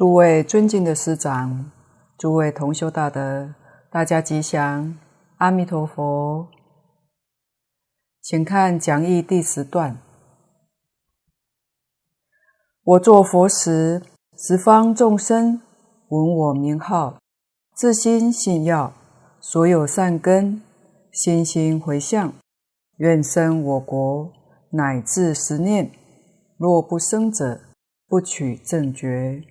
诸位尊敬的师长，诸位同修大德，大家吉祥，阿弥陀佛。请看讲义第十段。我作佛时，十方众生闻我名号，自心信要，所有善根，心心回向，愿生我国，乃至十念。若不生者，不取正觉。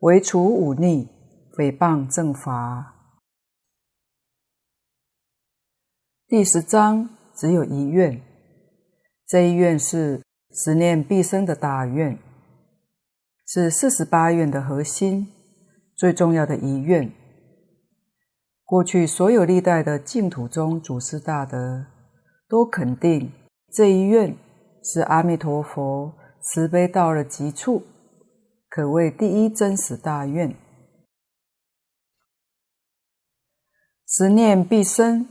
为除忤逆，诽谤正法。第十章只有一愿，这一愿是十念必生的大愿，是四十八愿的核心，最重要的一愿。过去所有历代的净土宗祖师大德都肯定这一愿是阿弥陀佛慈悲到了极处。可谓第一真实大愿，十念必生，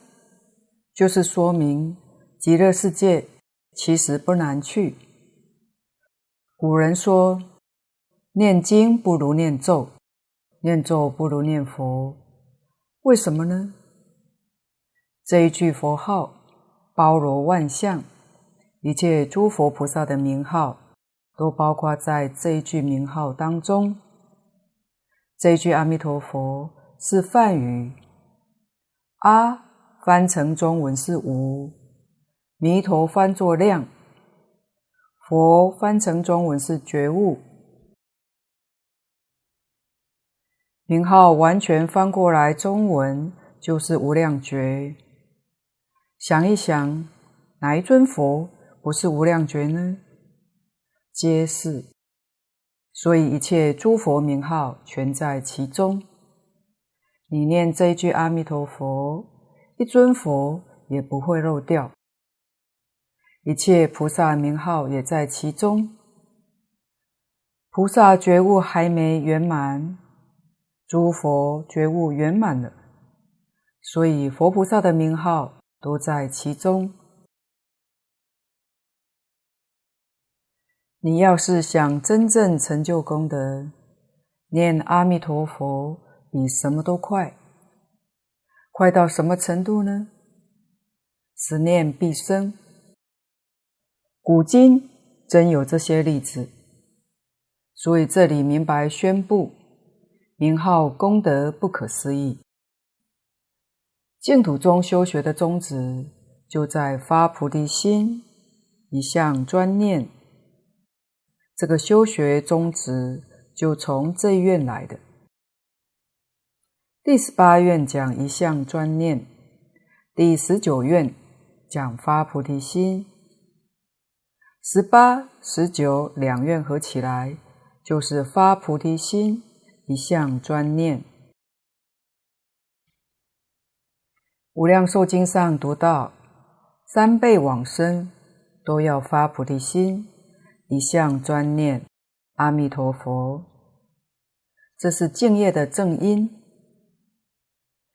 就是说明极乐世界其实不难去。古人说，念经不如念咒，念咒不如念佛，为什么呢？这一句佛号包罗万象，一切诸佛菩萨的名号。都包括在这一句名号当中。这一句阿弥陀佛是梵语，阿翻成中文是无，弥陀翻作量，佛翻成中文是觉悟。名号完全翻过来中文就是无量觉。想一想，哪一尊佛不是无量觉呢？皆是，所以一切诸佛名号全在其中。你念这一句阿弥陀佛，一尊佛也不会漏掉。一切菩萨名号也在其中。菩萨觉悟还没圆满，诸佛觉悟圆满了，所以佛菩萨的名号都在其中。你要是想真正成就功德，念阿弥陀佛比什么都快，快到什么程度呢？十念必生。古今真有这些例子，所以这里明白宣布，名号功德不可思议。净土中修学的宗旨，就在发菩提心，一向专念。这个修学宗旨就从这一愿来的。第十八院讲一向专念，第十九院讲发菩提心，十八、十九两院合起来就是发菩提心，一向专念。无量寿经上读到，三辈往生都要发菩提心。一向专念阿弥陀佛，这是敬业的正因。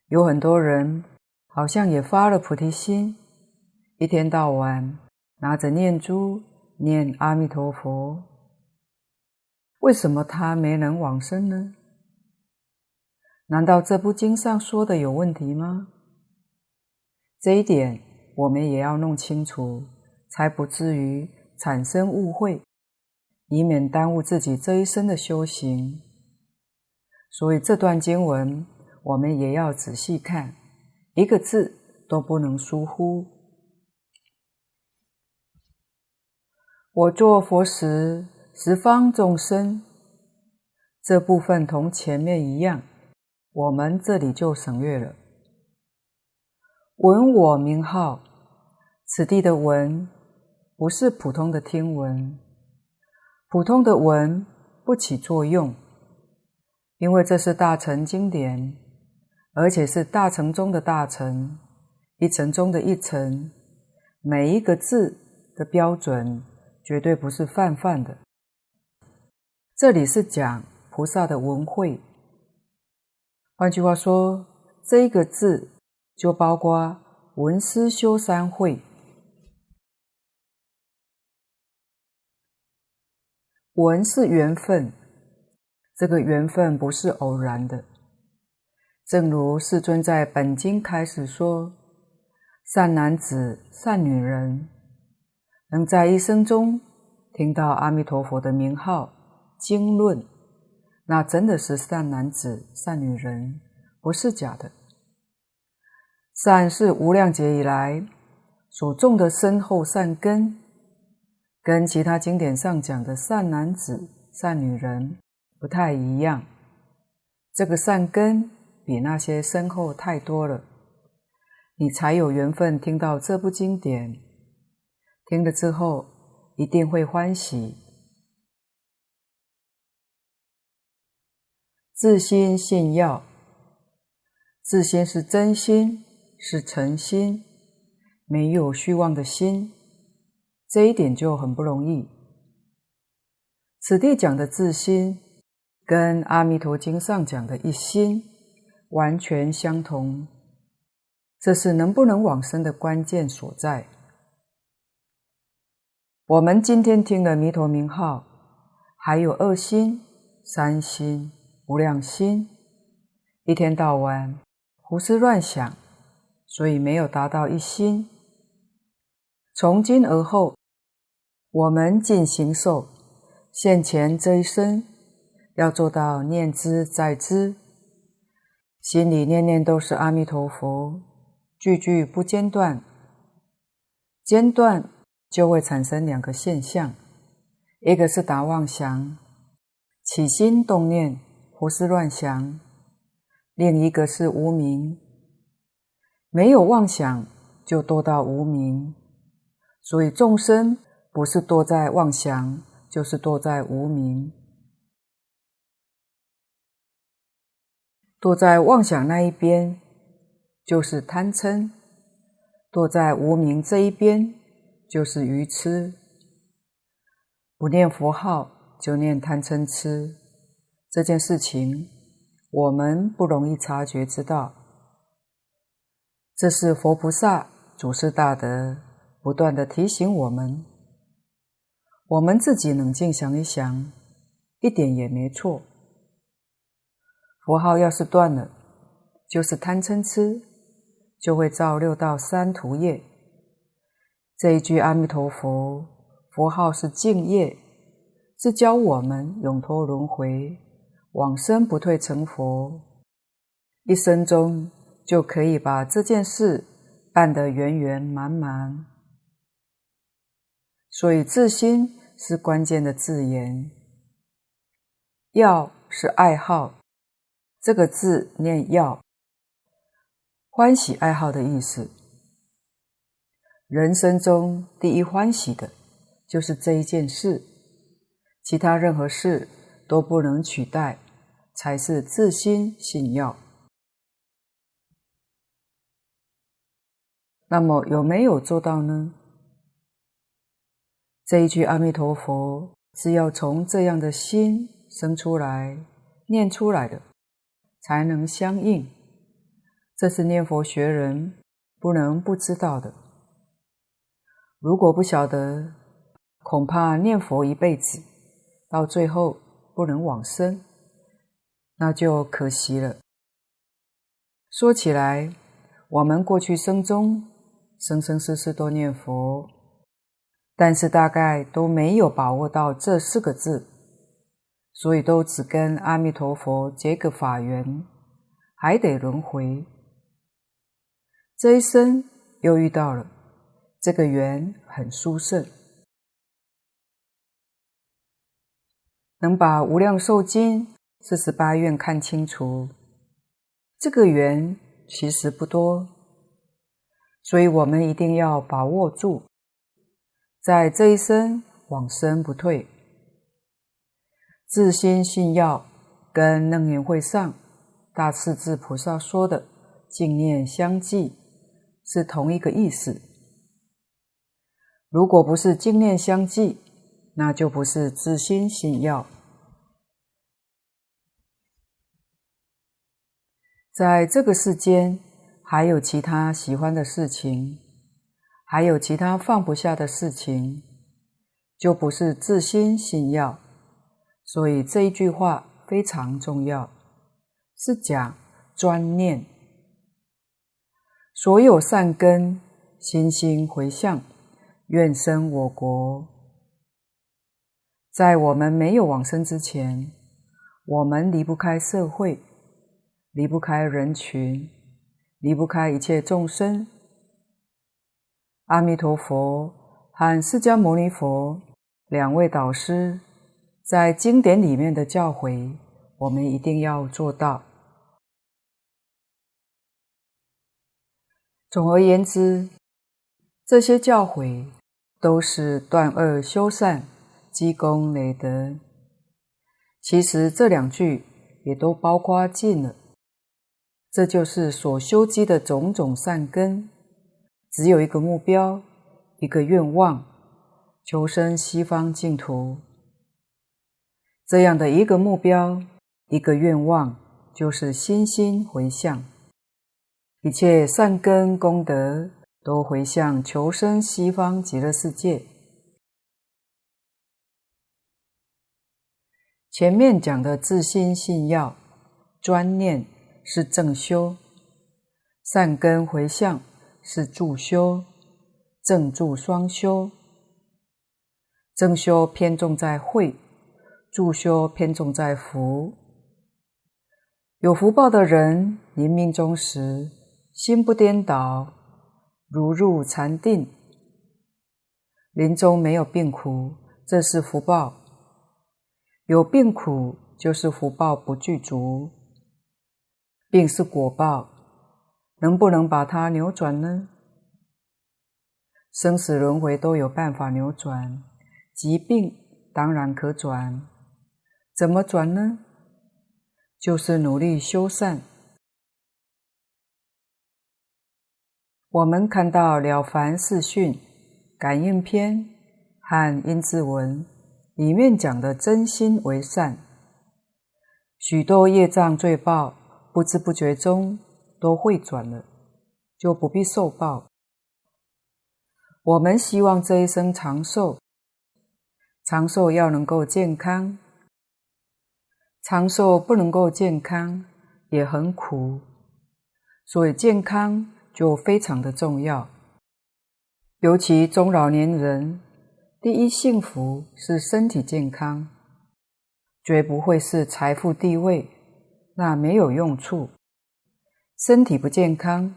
有很多人好像也发了菩提心，一天到晚拿着念珠念阿弥陀佛，为什么他没能往生呢？难道这部经上说的有问题吗？这一点我们也要弄清楚，才不至于。产生误会，以免耽误自己这一生的修行。所以这段经文我们也要仔细看，一个字都不能疏忽。我作佛时，十方众生，这部分同前面一样，我们这里就省略了。闻我名号，此地的闻。不是普通的听闻，普通的闻不起作用，因为这是大乘经典，而且是大乘中的大乘，一层中的一层，每一个字的标准绝对不是泛泛的。这里是讲菩萨的闻慧，换句话说，这一个字就包括闻思修三慧。闻是缘分，这个缘分不是偶然的。正如世尊在本经开始说：“善男子、善女人，能在一生中听到阿弥陀佛的名号、经论，那真的是善男子、善女人，不是假的。善是无量劫以来所种的深厚善根，跟其他经典上讲的善男子、善女人不太一样。这个善根比那些深厚太多了，你才有缘分听到这部经典，听了之后一定会欢喜。自心信要，自心是真心，是诚心，没有虚妄的心，这一点就很不容易。此地讲的自心，跟《阿弥陀经》上讲的一心完全相同，这是能不能往生的关键所在。我们今天听了弥陀名号，还有二心、三心。无量心，一天到晚胡思乱想，所以没有达到一心。从今而后，我们进行寿现前这一生，要做到念兹在兹，心里念念都是阿弥陀佛，句句不间断。间断就会产生两个现象，一个是打妄想，起心动念。胡思乱想，另一个是无明，没有妄想就堕到无明，所以众生不是堕在妄想，就是堕在无明。堕在妄想那一边就是贪嗔，堕在无明这一边就是愚痴。不念佛号就念贪嗔痴。这件事情，我们不容易察觉知道。这是佛菩萨祖师大德不断地提醒我们。我们自己冷静想一想，一点也没错。佛号要是断了，就是贪嗔痴，就会造六道三途业。这一句阿弥陀佛，佛号是净业，是教我们永脱轮回。往生不退成佛，一生中就可以把这件事办得圆圆满满。所以自心是关键的字眼。要是爱好，这个字念要，欢喜爱好的意思。人生中第一欢喜的，就是这一件事，其他任何事都不能取代。才是自心信要。那么有没有做到呢？这一句阿弥陀佛是要从这样的心生出来、念出来的，才能相应。这是念佛学人不能不知道的。如果不晓得，恐怕念佛一辈子，到最后不能往生。那就可惜了。说起来，我们过去生中生生世世都念佛，但是大概都没有把握到这四个字，所以都只跟阿弥陀佛结个法缘，还得轮回。这一生又遇到了，这个缘很殊胜，能把无量寿经。四十八愿看清楚，这个缘其实不多，所以我们一定要把握住，在这一生往生不退。自心信要，跟楞严会上大势至菩萨说的净念相继是同一个意思。如果不是净念相继，那就不是自心信要。在这个世间，还有其他喜欢的事情，还有其他放不下的事情，就不是自心信要。所以这一句话非常重要，是讲专念，所有善根，心心回向，愿生我国。在我们没有往生之前，我们离不开社会，离不开人群，离不开一切众生。阿弥陀佛和释迦牟尼佛两位导师在经典里面的教诲，我们一定要做到。总而言之，这些教诲都是断恶修善。积功累德，其实这两句也都包括尽了。这就是所修积的种种善根，只有一个目标，一个愿望，求生西方净土。这样的一个目标，一个愿望，就是心心回向，一切善根功德都回向求生西方极乐世界。前面讲的自心信要、专念是正修，善根回向是助修，正助双修。正修偏重在慧，助修偏重在福。有福报的人，临命终时心不颠倒，如入禅定，临终没有病苦，这是福报。有病苦，就是福报不具足。病是果报，能不能把它扭转呢？生死轮回都有办法扭转，疾病当然可转。怎么转呢？就是努力修善。我们看到《了凡四训》《感应篇》和《阴騭文》。里面讲的真心为善，许多业障罪报不知不觉中都会转了，就不必受报。我们希望这一生长寿，长寿要能够健康，长寿不能够健康也很苦，所以健康就非常的重要，尤其中老年人。第一幸福是身体健康，绝不会是财富地位，那没有用处。身体不健康，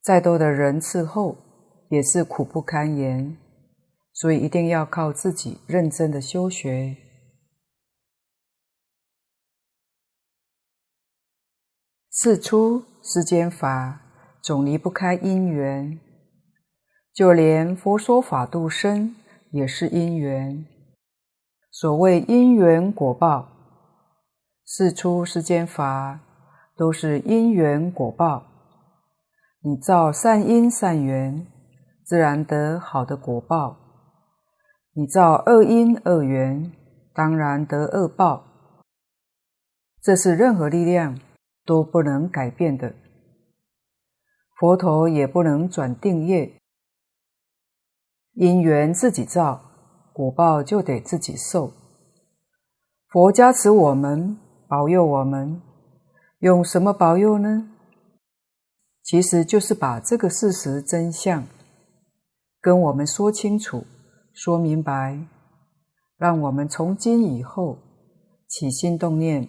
再多的人伺候也是苦不堪言。所以一定要靠自己认真的修学。世出世间法，总离不开因缘，就连佛说法度生。也是因缘，所谓因缘果报，世出世间法都是因缘果报。你造善因善缘，自然得好的果报；你造恶因恶缘，当然得恶报。这是任何力量都不能改变的，佛陀也不能转定业。因缘自己造，果报就得自己受。佛加持我们，保佑我们，用什么保佑呢？其实就是把这个事实真相跟我们说清楚、说明白，让我们从今以后起心动念，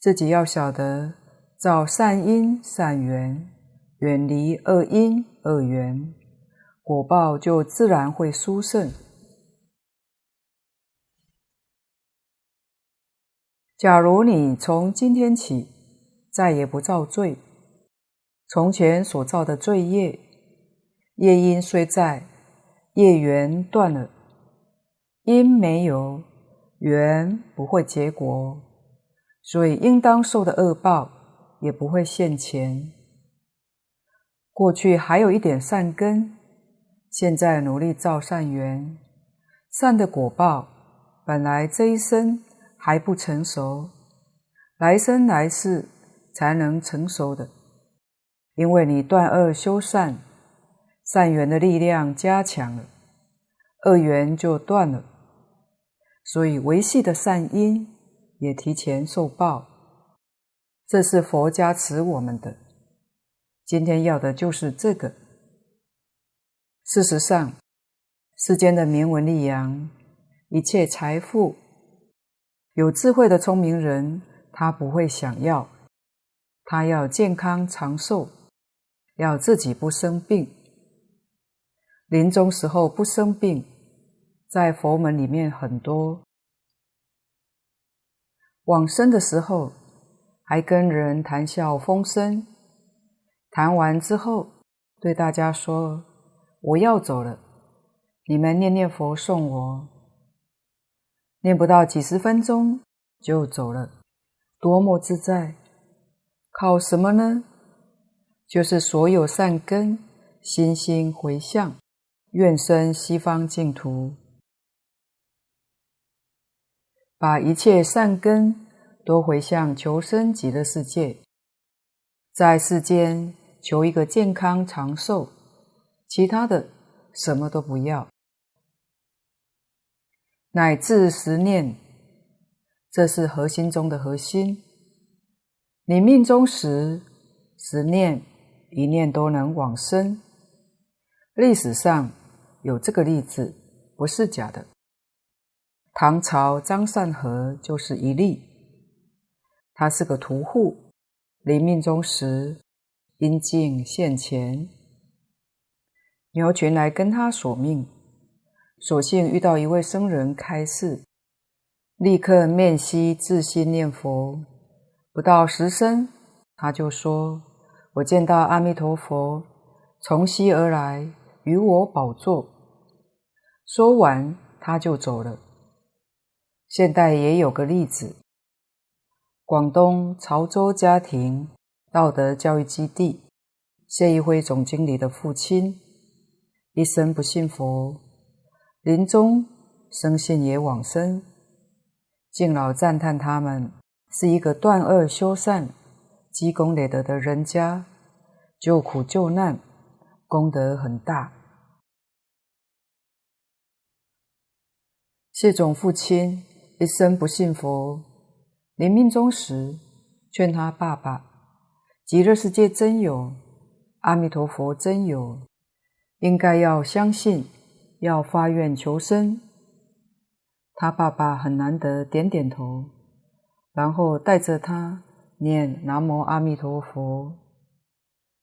自己要晓得造善因善缘，远离恶因恶缘。果报就自然会殊胜。假如你从今天起再也不造罪，从前所造的罪业，业因虽在，业缘断了，因没有，缘不会结果，所以应当受的恶报也不会现前。过去还有一点善根。现在努力造善缘，善的果报本来这一生还不成熟，来生来世才能成熟的。因为你断恶修善，善缘的力量加强了，恶缘就断了。所以维系的善因也提前受报。这是佛加持我们的。今天要的就是这个。事实上，世间的名闻利养，一切财富，有智慧的聪明人，他不会想要，他要健康长寿，要自己不生病，临终时候不生病，在佛门里面很多。往生的时候，还跟人谈笑风生，谈完之后，对大家说：“我要走了，你们念念佛送我。”念不到几十分钟就走了，多么自在！靠什么呢？就是所有善根，心心回向，愿生西方净土，把一切善根。都回向求生极乐世界，在世间求一个健康长寿，其他的什么都不要，乃至十念，这是核心中的核心。你命中时，十念一念都能往生。历史上有这个例子，不是假的。唐朝张善和就是一例。他是个屠户，临命终时，因境现前，牛群来跟他索命，所幸遇到一位僧人开示，立刻面悉自心念佛，不到十声，他就说：“我见到阿弥陀佛从西而来，与我宝座。”说完，他就走了。现代也有个例子。广东潮州家庭道德教育基地谢一辉总经理的父亲，一生不信佛，临终生信也往生。敬老赞叹他们是一个断恶修善、积功累德的人家，救苦救难，功德很大。谢总父亲一生不信佛。临命终时，劝他爸爸：“极乐世界真有，阿弥陀佛真有，应该要相信，要发愿求生。”他爸爸很难得点点头，然后带着他念南无阿弥陀佛。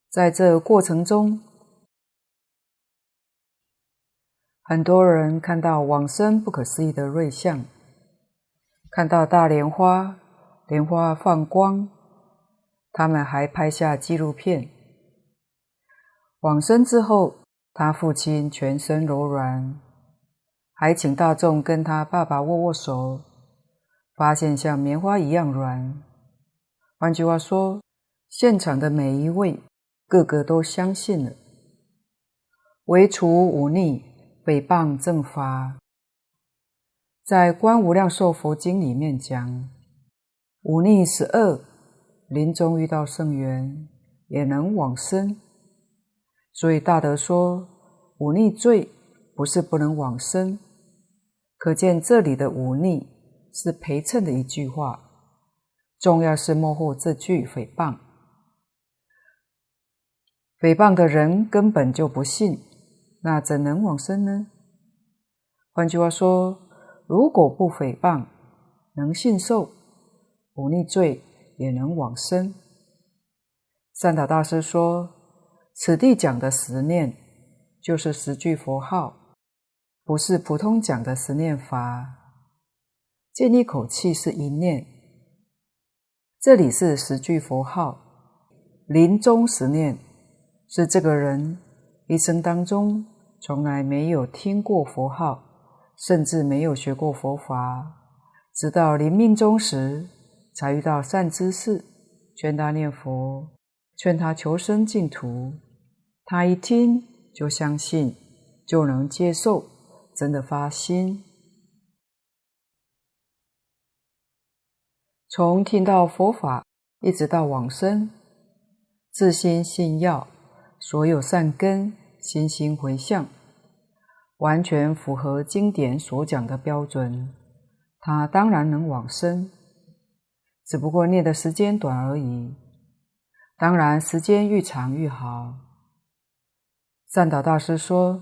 在这过程中，很多人看到往生不可思议的瑞相，看到大莲花。莲花放光，他们还拍下纪录片。往生之后，他父亲全身柔软，还请大众跟他爸爸握握手，发现像棉花一样软。换句话说，现场的每一位个个都相信了。唯除忤逆、诽谤正法，在《观无量寿佛经》里面讲。忤逆十恶，临终遇到圣缘，也能往生。所以大德说，忤逆罪不是不能往生。可见这里的忤逆是陪衬的一句话，重要是末后这句诽谤。诽谤的人根本就不信，那怎能往生呢？换句话说，如果不诽谤，能信受。不逆罪也能往生。善导大师说：“此地讲的十念，就是十句佛号，不是普通讲的十念法。这一口气是一念，这里是十句佛号。临终十念，是这个人一生当中从来没有听过佛号，甚至没有学过佛法，直到临命终时。”才遇到善知识，劝他念佛，劝他求生净土。他一听就相信，就能接受，真的发心。从听到佛法一直到往生，自心信要，所有善根心心回向，完全符合经典所讲的标准，他当然能往生。只不过念的时间短而已。当然，时间愈长愈好。善导大师说：“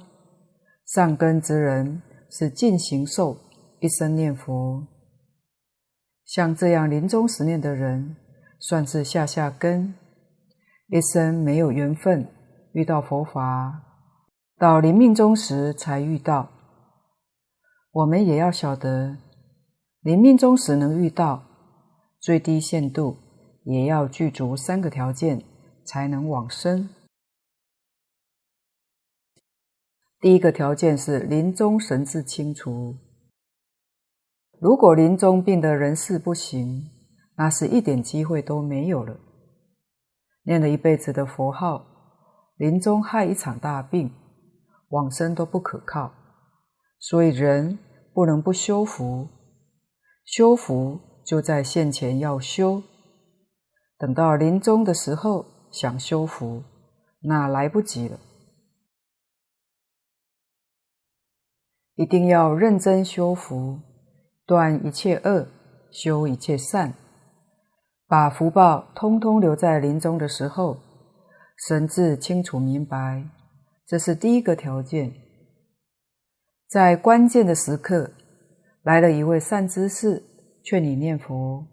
善根之人是尽形寿，一生念佛。像这样临终时念的人，算是下下根，一生没有缘分遇到佛法，到临命终时才遇到。我们也要晓得，临命终时能遇到，最低限度。”也要具足三个条件，才能往生。第一个条件是临终神志清楚。如果临终病得人事不行，那是一点机会都没有了。念了一辈子的佛号，临终害一场大病，往生都不可靠。所以人不能不修福，修福就在现前要修。等到临终的时候想修福，那来不及了。一定要认真修福，断一切恶，修一切善，把福报通通留在临终的时候，神智清楚明白，这是第一个条件。在关键的时刻，来了一位善知识，劝你念佛。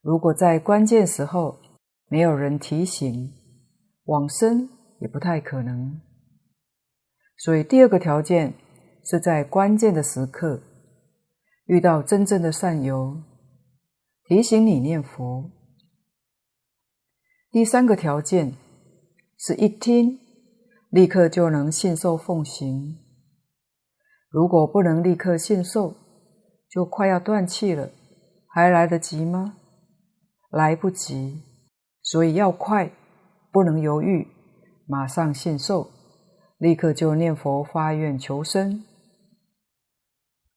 如果在关键时候没有人提醒，往生也不太可能。所以第二个条件是在关键的时刻遇到真正的善友，提醒你念佛。第三个条件是一听立刻就能信受奉行。如果不能立刻信受，就快要断气了，还来得及吗？来不及，所以要快，不能犹豫，马上信受，立刻就念佛发愿求生。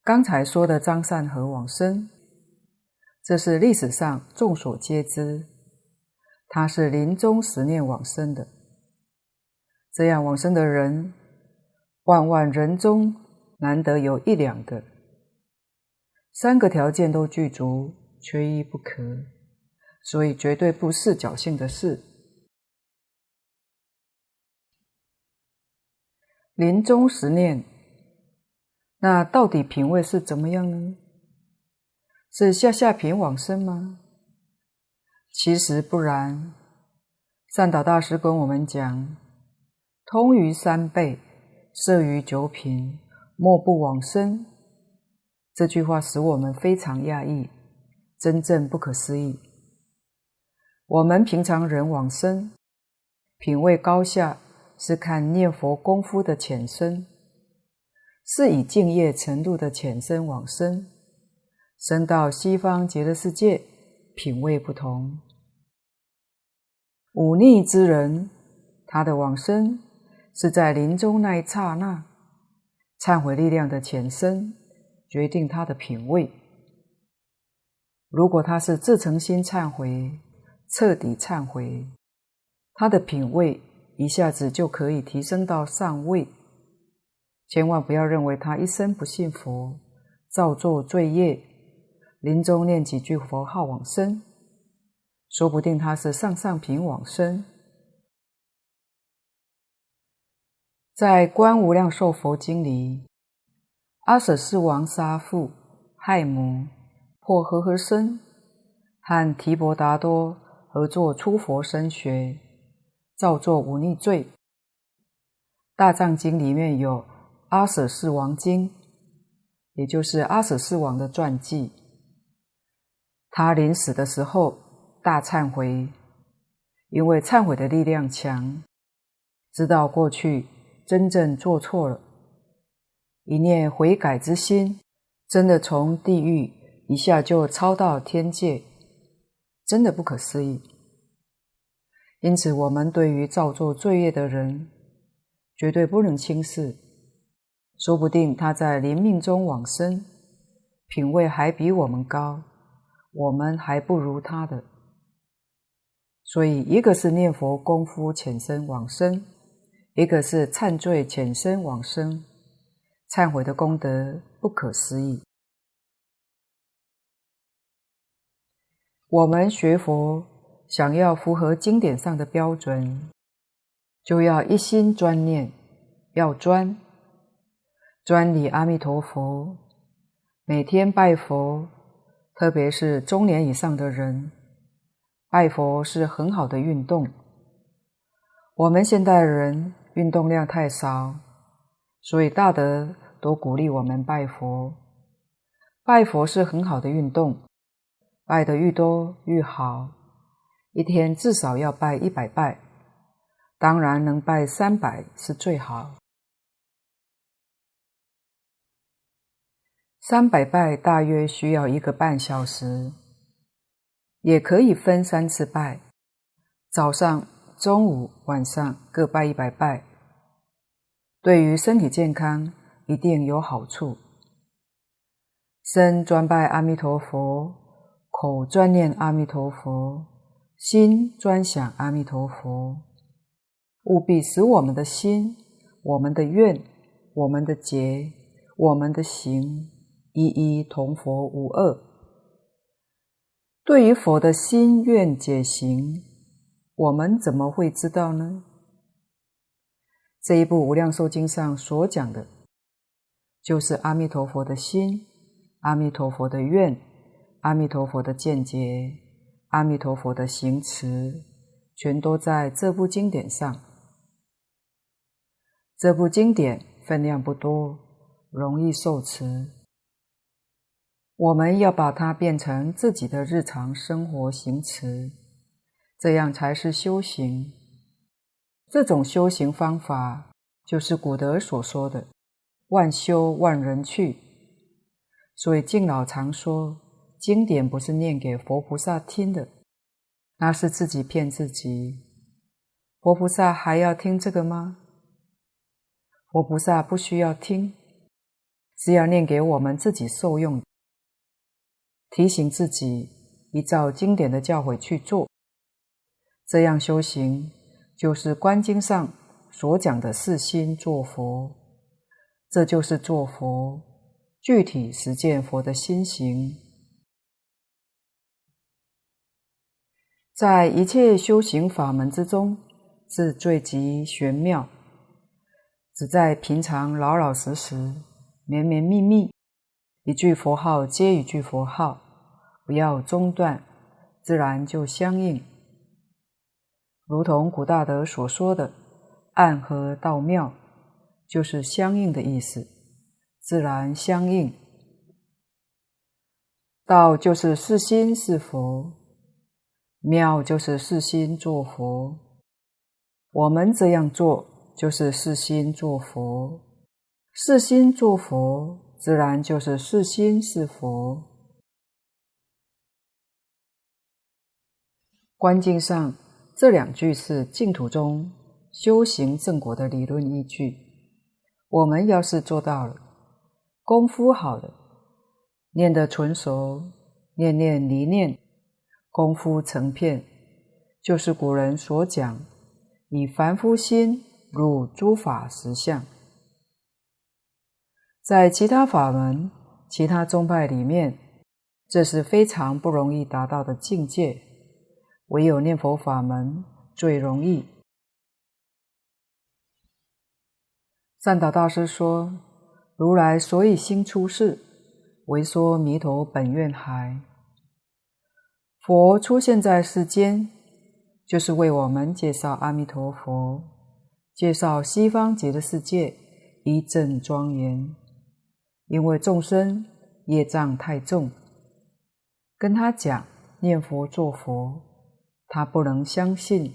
刚才说的张善和往生，这是历史上众所皆知，他是临终时念往生的。这样往生的人，万万人中难得有一两个，三个条件都具足，缺一不可。所以绝对不是侥幸的事。临终时念，那到底品位是怎么样呢？是下下品往生吗？其实不然。善导大师跟我们讲：“通于三辈，摄于九品，莫不往生。”这句话使我们非常讶异，真正不可思议。我们平常人往生，品位高下是看念佛功夫的浅深，是以敬业程度的浅深往生。生到西方极乐世界，品位不同。忤逆之人，他的往生是在临终那一刹那，忏悔力量的浅深决定他的品位。如果他是自诚心忏悔，彻底忏悔，他的品位一下子就可以提升到上位。千万不要认为他一生不信佛，造作罪业，临终念几句佛号往生，说不定他是上上品往生。在《观无量寿佛经》里，阿舍世王杀父害母，破和合身，和提婆达多。合作出佛身学，造作忤逆罪。大藏经里面有阿舍世王经，也就是阿舍世王的传记。他临死的时候大忏悔，因为忏悔的力量强，知道过去真正做错了，一念悔改之心，真的从地狱一下就超到天界。真的不可思议，因此我们对于造作罪业的人，绝对不能轻视。说不定他在临命中往生，品位还比我们高，我们还不如他的。所以，一个是念佛功夫浅深往生，一个是忏罪浅深往生，忏悔的功德不可思议。我们学佛想要符合经典上的标准，就要一心专念，要专，专礼阿弥陀佛，每天拜佛，特别是中年以上的人，拜佛是很好的运动。我们现代人运动量太少，所以大德都鼓励我们拜佛。拜佛是很好的运动。拜得愈多愈好，一天至少要拜一百拜，当然能拜三百是最好。三百拜大约需要一个半小时，也可以分三次拜，早上、中午、晚上各拜一百拜，对于身体健康一定有好处。身专拜阿弥陀佛。口专念阿弥陀佛，心专想阿弥陀佛，务必使我们的心、我们的愿、我们的结、我们的行，一一同佛无二。对于佛的心愿解行，我们怎么会知道呢？这一部《无量寿经》上所讲的，就是阿弥陀佛的心，阿弥陀佛的愿。阿弥陀佛的见解，阿弥陀佛的行持，全都在这部经典上。这部经典分量不多，容易受持。我们要把它变成自己的日常生活行持，这样才是修行。这种修行方法，就是古德所说的“万修万人去”。所以敬老常说。经典不是念给佛菩萨听的，那是自己骗自己。佛菩萨还要听这个吗？佛菩萨不需要听，是要念给我们自己受用，提醒自己依照经典的教诲去做。这样修行，就是观经上所讲的四心作佛，这就是作佛，具体实践佛的心行。在一切修行法门之中，是最极玄妙。只在平常老老实实、绵绵密密，一句佛号接一句佛号，不要中断，自然就相应。如同古大德所说的“暗合道妙”，就是相应的意思，自然相应。道就是是心是佛。妙就是是心作佛，我们这样做就是是心作佛，是心作佛，自然就是是心是佛。观经上这两句是净土中修行正果的理论依据。我们要是做到了，功夫好了，念得纯熟，念念离念。功夫成片，就是古人所讲“以凡夫心入诸法实相”。在其他法门、其他宗派里面，这是非常不容易达到的境界，唯有念佛法门最容易。善导大师说：“如来所以心出世，为说弥陀本愿海。”佛出现在世间，就是为我们介绍阿弥陀佛，介绍西方极乐世界一正庄严。因为众生业障太重，跟他讲念佛做佛，他不能相信，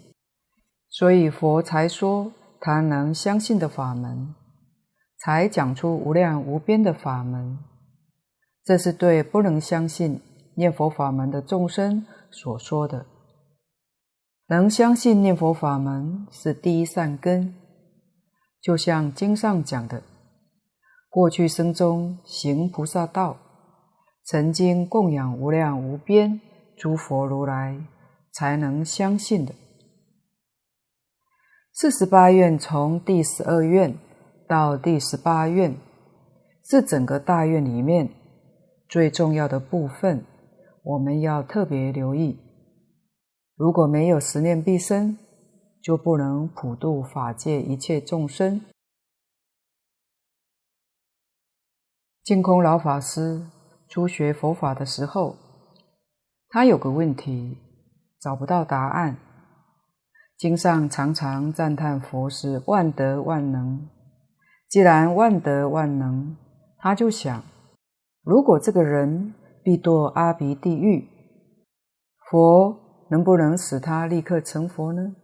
所以佛才说他能相信的法门，才讲出无量无边的法门。这是对不能相信。念佛法门的众生所说的，能相信念佛法门是第一善根，就像经上讲的，过去生中行菩萨道，曾经供养无量无边诸佛如来，才能相信的。四十八愿从第十二愿到第十八愿，是整个大愿里面最重要的部分。我们要特别留意。如果没有十念必生，就不能普度法界一切众生。净空老法师初学佛法的时候，他有个问题，找不到答案。经上常常赞叹佛是万德万能。既然万德万能，他就想：如果这个人必堕阿鼻地狱，佛能不能使他立刻成佛呢？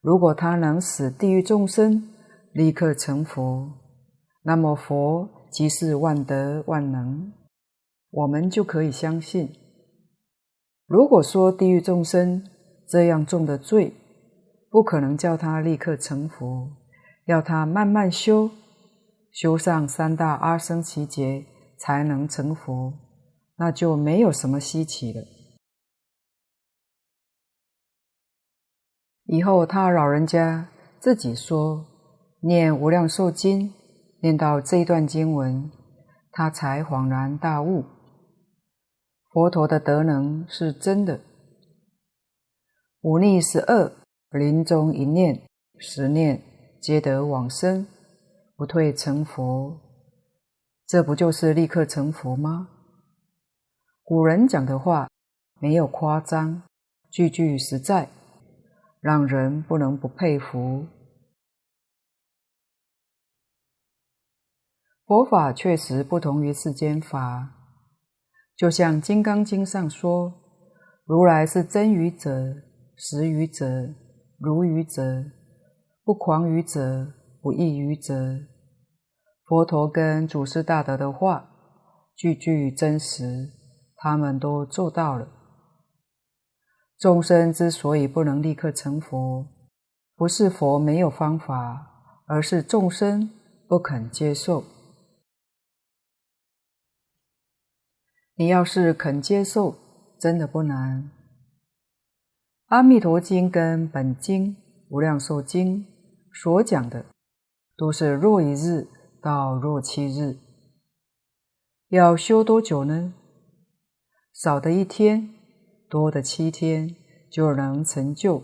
如果他能使地狱众生立刻成佛，那么佛即是万德万能，我们就可以相信。如果说地狱众生这样重的罪，不可能叫他立刻成佛。要他慢慢修，修上三大阿僧只劫才能成佛，那就没有什么稀奇了。以后他老人家自己说，念《无量寿经》，念到这一段经文，他才恍然大悟，佛陀的德能是真的。五逆十恶，临终一念，十念。皆得往生，不退成佛，这不就是立刻成佛吗？古人讲的话没有夸张，句句实在，让人不能不佩服。佛法确实不同于世间法，就像《金刚经》上说：“如来是真语者，实语者，如语者。”不誑语者，不异语者，佛陀跟祖师大德的话，句句真实，他们都做到了。众生之所以不能立刻成佛，不是佛没有方法，而是众生不肯接受。你要是肯接受，真的不难。《阿弥陀经》跟本经《无量寿经》。所讲的都是若一日到若七日，要修多久呢？少的一天，多的七天就能成就。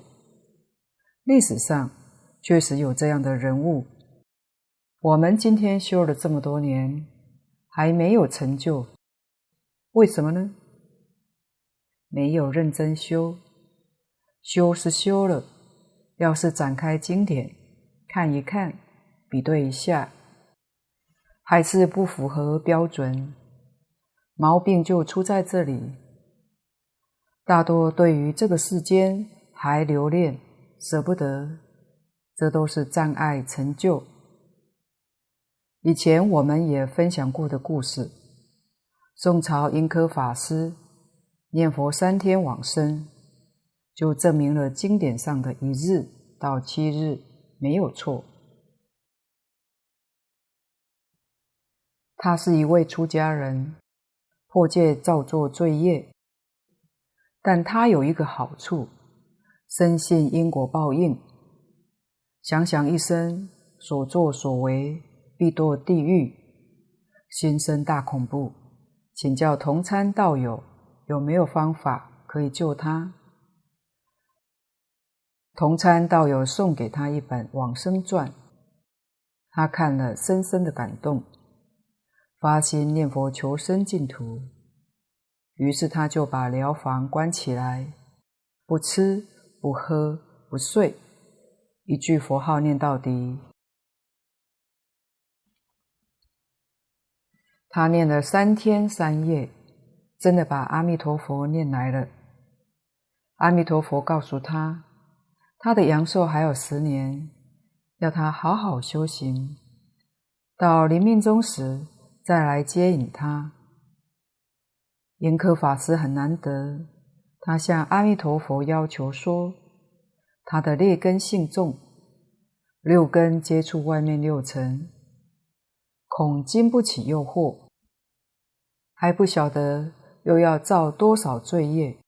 历史上确实有这样的人物。我们今天修了这么多年，还没有成就，为什么呢？没有认真修。修是修了，要是展开经典。看一看，比对一下，还是不符合标准，毛病就出在这里。大多对于这个世间还留恋、舍不得，这都是障碍成就。以前我们也分享过的故事，宋朝印科法师念佛三天往生，就证明了经典上的一日到七日。没有错，他是一位出家人，破戒造作罪业，但他有一个好处，深信因果报应，想想一生所作所为必堕地狱，心生大恐怖，请教同参道友有没有方法可以救他。同参道友送给他一本《往生传》，他看了深深的感动，发心念佛求生净土。于是他就把寮房关起来，不吃不喝不睡，一句佛号念到底。他念了三天三夜，真的把阿弥陀佛念来了。阿弥陀佛告诉他。他的阳寿还有十年，要他好好修行，到临命终时再来接引他。印科法师很难得，他向阿弥陀佛要求说，他的劣根性重，六根接触外面六尘，恐经不起诱惑，还不晓得又要造多少罪业，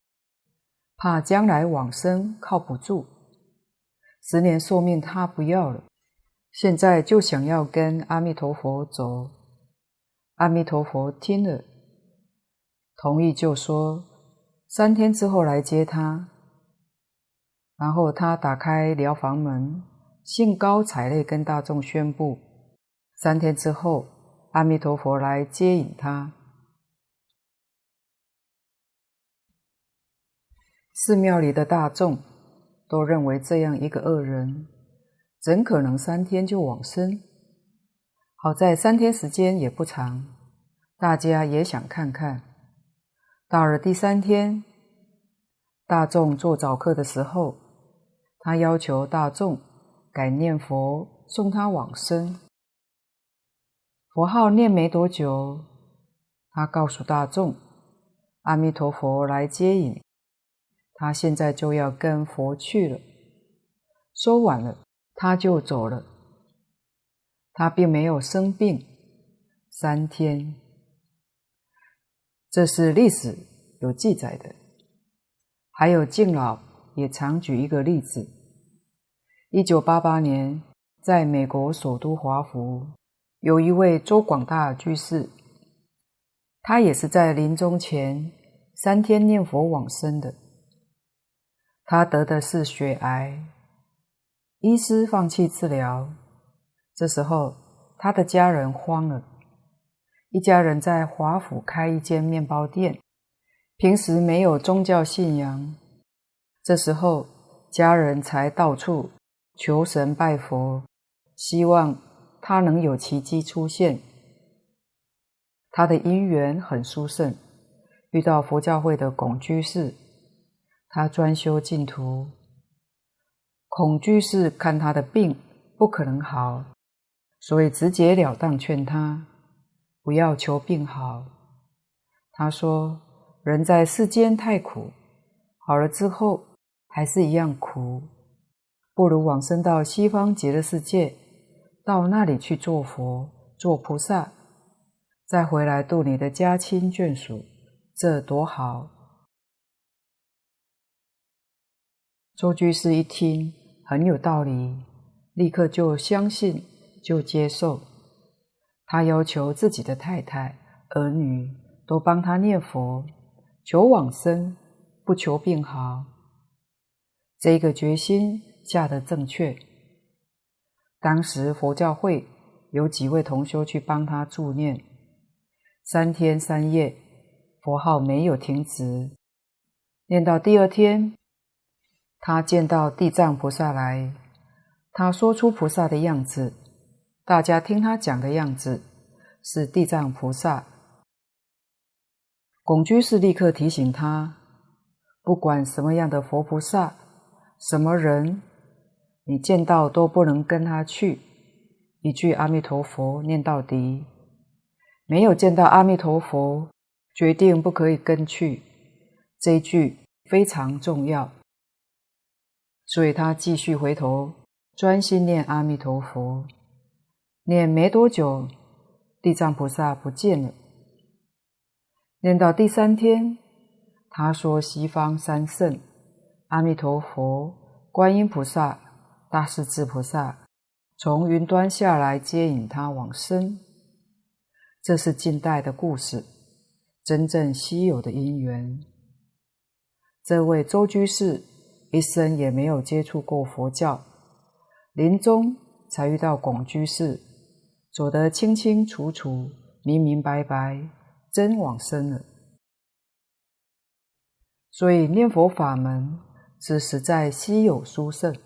怕将来往生靠不住。十年寿命他不要了，现在就想要跟阿弥陀佛走。阿弥陀佛听了，同意就说三天之后来接他。然后他打开寮房门，兴高采烈跟大众宣布：三天之后，阿弥陀佛来接引他。寺庙里的大众都认为这样一个恶人，怎可能三天就往生？好在三天时间也不长，大家也想看看。到了第三天，大众做早课的时候，他要求大众改念佛送他往生。佛号念没多久，他告诉大众：“阿弥陀佛来接引。”他现在就要跟佛去了。说完了，他就走了。他并没有生病。三天，这是历史有记载的。还有敬老也常举一个例子：一九八八年，在美国首都华府，有一位周广大居士，他也是在临终前三天念佛往生的。他得的是血癌，医师放弃治疗。这时候，他的家人慌了。一家人在华府开一间面包店，平时没有宗教信仰。这时候，家人才到处求神拜佛，希望他能有奇迹出现。他的姻缘很殊胜，遇到佛教会的龚居士。他专修净土，恐惧是看他的病不可能好，所以直截了当劝他不要求病好。他说：“人在世间太苦，好了之后还是一样苦，不如往生到西方极乐世界，到那里去做佛、做菩萨，再回来度你的家亲眷属，这多好。”周居士一听很有道理，立刻就相信，就接受。他要求自己的太太、儿女都帮他念佛，求往生，不求病好。这个决心下得正确。当时佛教会有几位同修去帮他助念，三天三夜，佛号没有停止，念到第二天。他见到地藏菩萨来，他说出菩萨的样子，大家听他讲的样子是地藏菩萨。龚居士立刻提醒他，不管什么样的佛菩萨，什么人，你见到都不能跟他去，一句阿弥陀佛念到底。没有见到阿弥陀佛，决定不可以跟去，这一句非常重要。所以他继续回头，专心念阿弥陀佛。念没多久，地藏菩萨不见了。念到第三天，他说：“西方三圣，阿弥陀佛、观音菩萨、大势至菩萨，从云端下来接引他往生。”这是近代的故事，真正稀有的因缘。这位周居士。一生也没有接触过佛教，临终才遇到广居士，走得清清楚楚、明明白白，真往生了。所以念佛法门是实在稀有殊胜，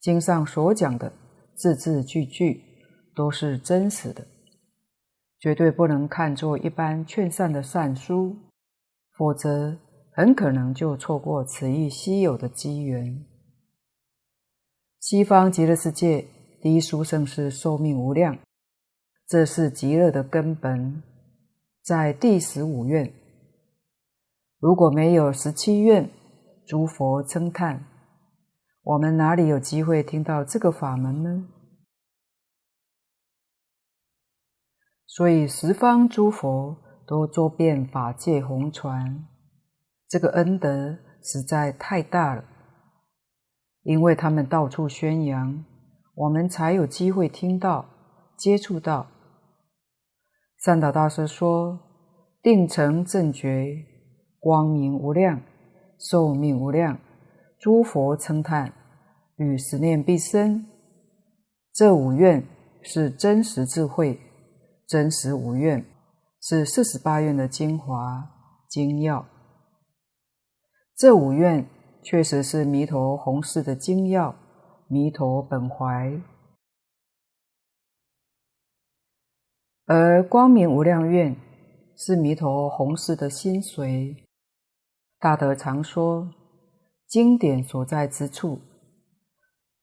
经上所讲的字字句句都是真实的，绝对不能看作一般劝善的善书，否则。很可能就错过此一稀有的机缘。西方极乐世界第一殊胜是寿命无量，这是极乐的根本，在第十五愿。如果没有十七愿，诸佛称叹，我们哪里有机会听到这个法门呢？所以十方诸佛都坐遍法界红传。这个恩德实在太大了，因为他们到处宣扬，我们才有机会听到、接触到。善导大师说：“定成正觉，光明无量，寿命无量，诸佛称叹，与十念必生。这五愿是真实智慧，真实五愿是四十八愿的精华精要。这五愿确实是弥陀弘誓的精要，弥陀本怀。而光明无量愿是弥陀弘誓的心髓。大德常说，经典所在之处。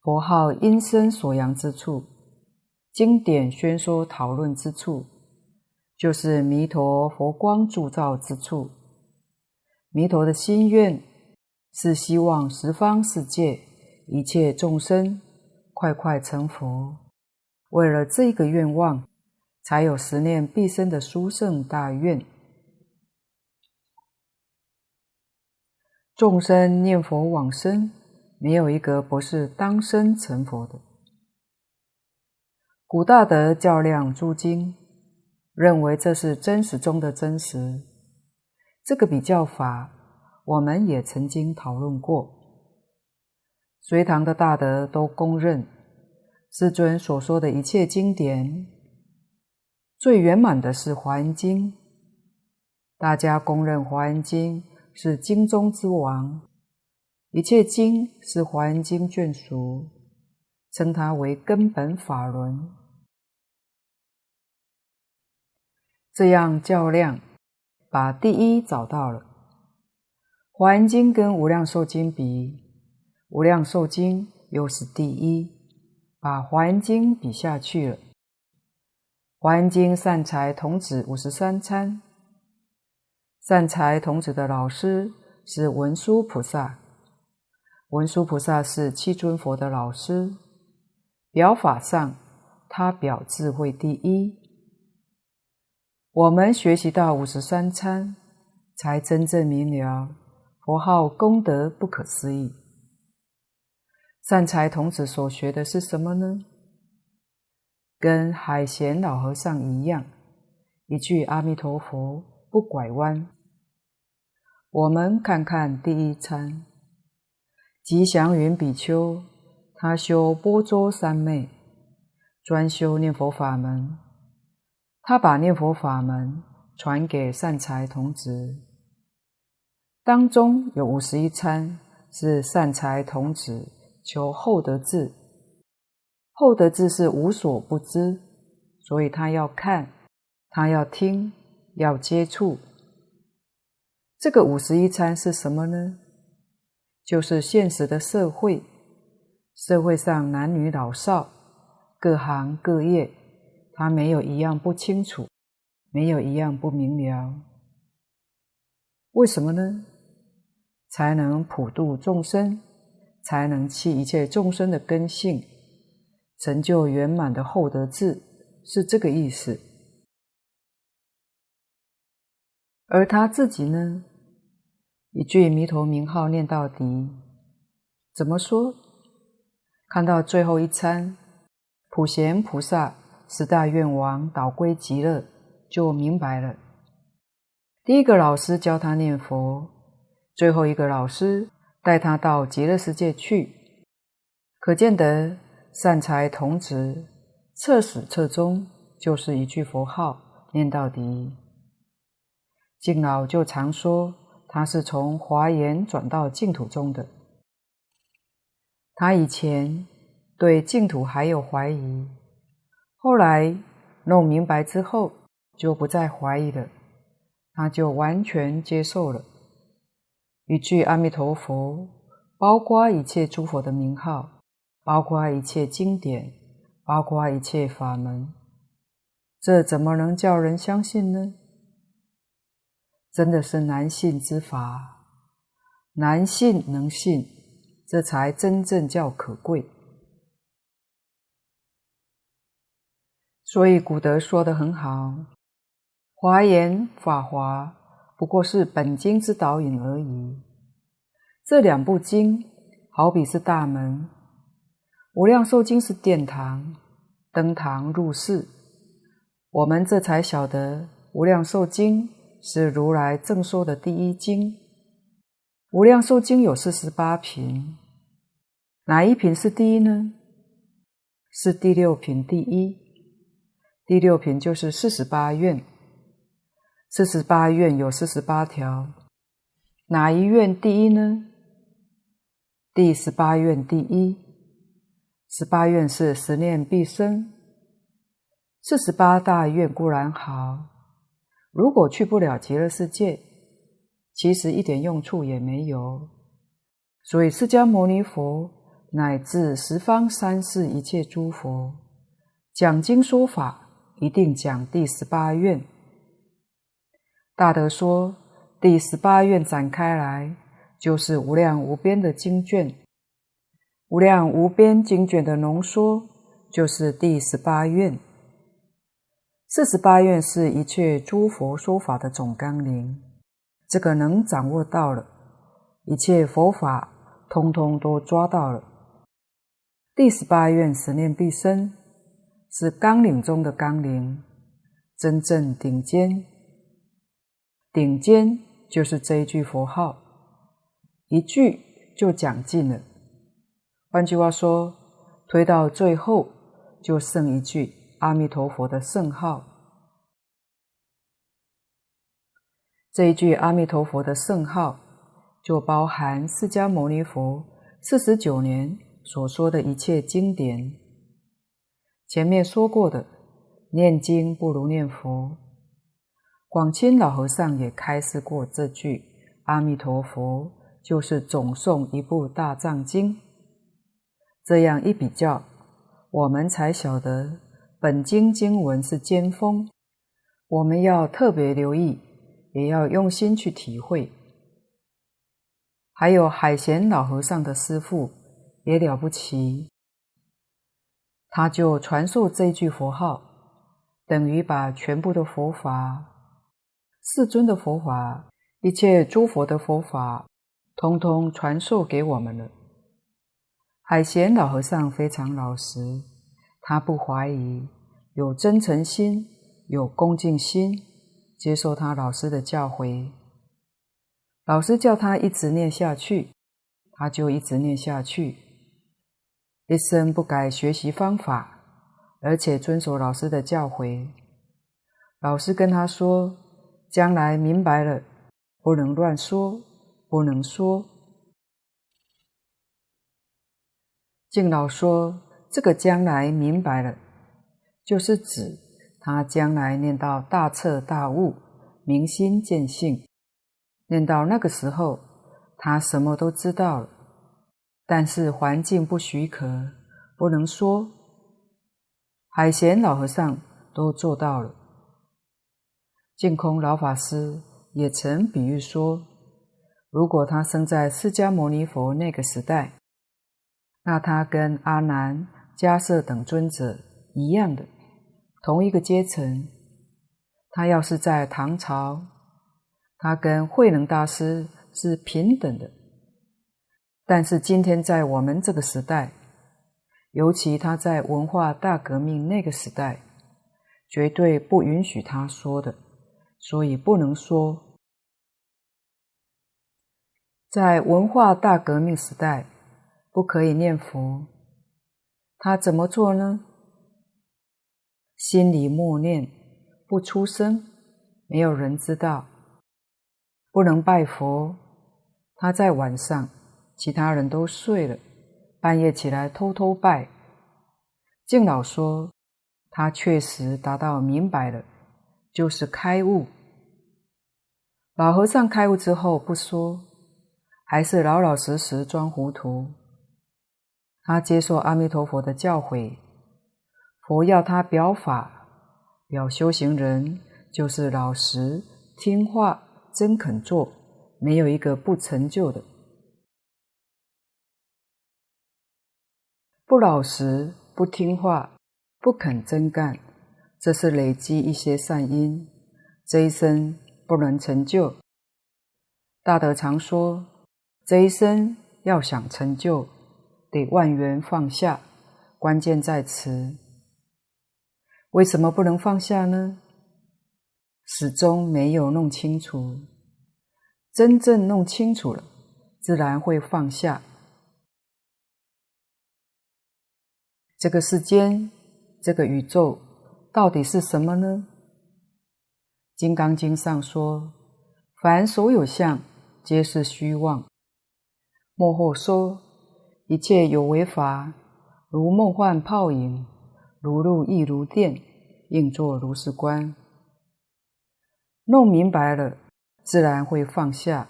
佛号音声所扬之处，经典宣说讨论之处，就是弥陀佛光铸造之处。弥陀的心愿是希望十方世界一切众生快快成佛。为了这个愿望，才有十念毕生的殊胜大愿。众生念佛往生。没有一个不是当生成佛的。古大德较量诸经，认为这是真实中的真实。这个比较法，我们也曾经讨论过。隋唐的大德都公认，世尊所说的一切经典，最圆满的是《华严经》。大家公认《华严经》是经中之王。一切经是《华严经》眷属，称它为根本法轮。这样较量，把第一找到了。《华严经》跟《无量寿经》比，《无量寿经》又是第一，把《华严经》比下去了。《华严经》善财童子五十三参，善财童子的老师是文殊菩萨。文殊菩萨是七尊佛的老师，表法上，他表智慧第一。我们学习到五十三参，才真正明了佛号功德不可思议。善财童子所学的是什么呢？跟海贤老和尚一样，一句阿弥陀佛不拐弯。我们看看第一参。吉祥云比丘，他修般舟三昧，专修念佛法门。他把念佛法门传给善财童子，当中有五十一参是善财童子求后得智。后得智是无所不知，所以他要看，他要听，要接触。这个五十一参是什么呢？就是现实的社会，社会上男女老少，各行各业，他没有一样不清楚，没有一样不明了。为什么呢？才能普度众生，才能弃一切众生的根性，成就圆满的厚德智，是这个意思。而他自己呢？一句弥陀名号念到底，怎么说？看到最后一餐，普贤菩萨十大愿王导归极乐，就明白了。第一个老师教他念佛，最后一个老师带他到极乐世界去，可见得善财童子彻始彻终就是一句佛号念到底。敬老就常说。他是从华严转到净土中的。他以前对净土还有怀疑，后来弄明白之后，就不再怀疑了，他就完全接受了。一句阿弥陀佛，包括一切诸佛的名号，包括一切经典，包括一切法门，这怎么能叫人相信呢？真的是难信之法，难信能信，这才真正叫可贵。所以古德说得很好，华严、法华不过是本经之导引而已。这两部经好比是大门，无量寿经是殿堂，登堂入室。我们这才晓得无量寿经。是如来正说的第一经。无量寿经有四十八品，哪一品是第一呢？是第六品第一。第六品就是四十八愿。四十八愿有四十八条，哪一愿第一呢？第十八愿第一。十八愿是十念必生。四十八大愿固然好，如果去不了极乐世界，其实一点用处也没有。所以释迦牟尼佛乃至十方三世一切诸佛讲经说法，一定讲第十八愿。大德说，第十八愿展开来，就是无量无边的经卷，无量无边经卷的浓缩，就是第十八愿。四十八愿是一切诸佛说法的总纲领，这个能掌握到了，一切佛法通通都抓到了。第十八愿十念必生，是纲领中的纲领，真正顶尖。顶尖就是这一句佛号，一句就讲尽了。换句话说，推到最后就剩一句阿弥陀佛的圣号。这一句阿弥陀佛的圣号，就包含释迦牟尼佛四十九年所说的一切经典。前面说过的，念经不如念佛。广钦老和尚也开示过这句“阿弥陀佛”，就是总诵一部大藏经。这样一比较，我们才晓得本经经文是尖锋，我们要特别留意，也要用心去体会。还有海贤老和尚的师父也了不起，他就传授这句佛号，等于把全部的佛法。世尊的佛法，一切诸佛的佛法，通通传授给我们了。海贤老和尚非常老实，他不怀疑，有真诚心，有恭敬心，接受他老师的教诲。老师叫他一直念下去，他就一直念下去，一生不改学习方法，而且遵守老师的教诲。老师跟他说。将来明白了，不能乱说，不能说。敬老说：“这个将来明白了，就是指他将来念到大彻大悟、明心见性，念到那个时候，他什么都知道了，但是环境不许可，不能说。海贤老和尚都做到了。”净空老法师也曾比喻说，如果他生在释迦牟尼佛那个时代，那他跟阿难、迦叶等尊者一样的，同一个阶层。他要是在唐朝，他跟慧能大师是平等的。但是今天在我们这个时代，尤其他在文化大革命那个时代，绝对不允许他说的。所以不能说，在文化大革命时代，不可以念佛。他怎么做呢？心里默念，不出声，没有人知道。不能拜佛。他在晚上，其他人都睡了，半夜起来偷偷拜。敬老说，他确实达到明白了。就是开悟。老和尚开悟之后不说，还是老老实实装糊涂。他接受阿弥陀佛的教诲，佛要他表法，表修行人就是老实听话、真肯做，没有一个不成就的。不老实、不听话、不肯真干。这是累积一些善因，这一生不能成就。大德常说，这一生要想成就，得万缘放下，关键在此。为什么不能放下呢？始终没有弄清楚。真正弄清楚了，自然会放下。这个世间，这个宇宙，到底是什么呢？《金刚经》上说：“凡所有相，皆是虚妄。”末后说：“一切有为法，如梦幻泡影，如露亦如电，应作如是观。”弄明白了，自然会放下。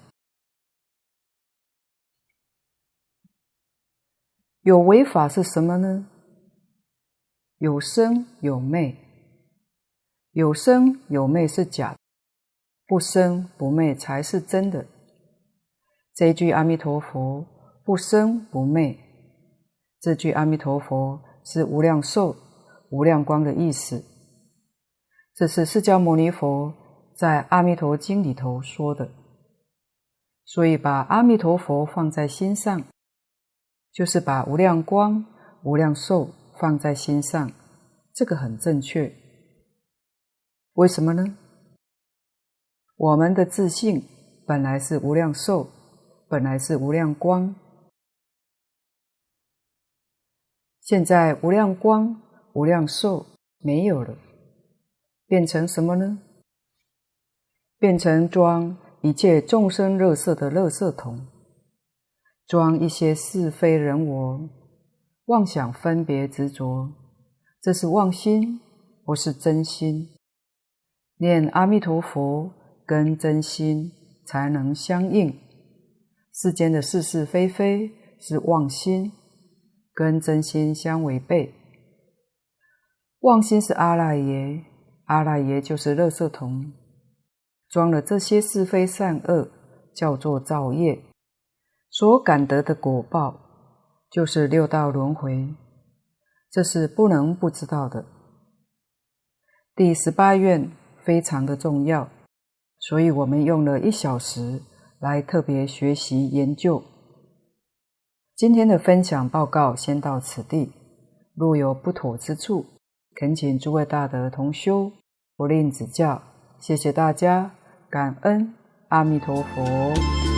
有为法是什么呢？有生有灭。有生有灭是假，不生不灭才是真的。这一句阿弥陀佛不生不灭，这句阿弥陀佛是无量寿、无量光的意思。这是释迦牟尼佛在《阿弥陀经》里头说的。所以把阿弥陀佛放在心上，就是把无量光、无量寿放在心上，这个很正确。为什么呢？我们的自信本来是无量寿，本来是无量光。现在无量光、无量寿没有了，变成什么呢？变成装一切众生乐色的乐色桶，装一些是非人我，妄想分别执着，这是妄心，不是真心。念阿弥陀佛，跟真心才能相应。世间的是是非非是妄心，跟真心相违背。妄心是阿赖耶，阿赖耶就是垃圾桶，装了这些是非善恶，叫做造业。所感得的果报，就是六道轮回。这是不能不知道的。第十八愿。非常的重要，所以我们用了一小时来特别学习研究。今天的分享报告先到此地，若有不妥之处，恳请诸位大德同修不吝指教。谢谢大家，感恩阿弥陀佛。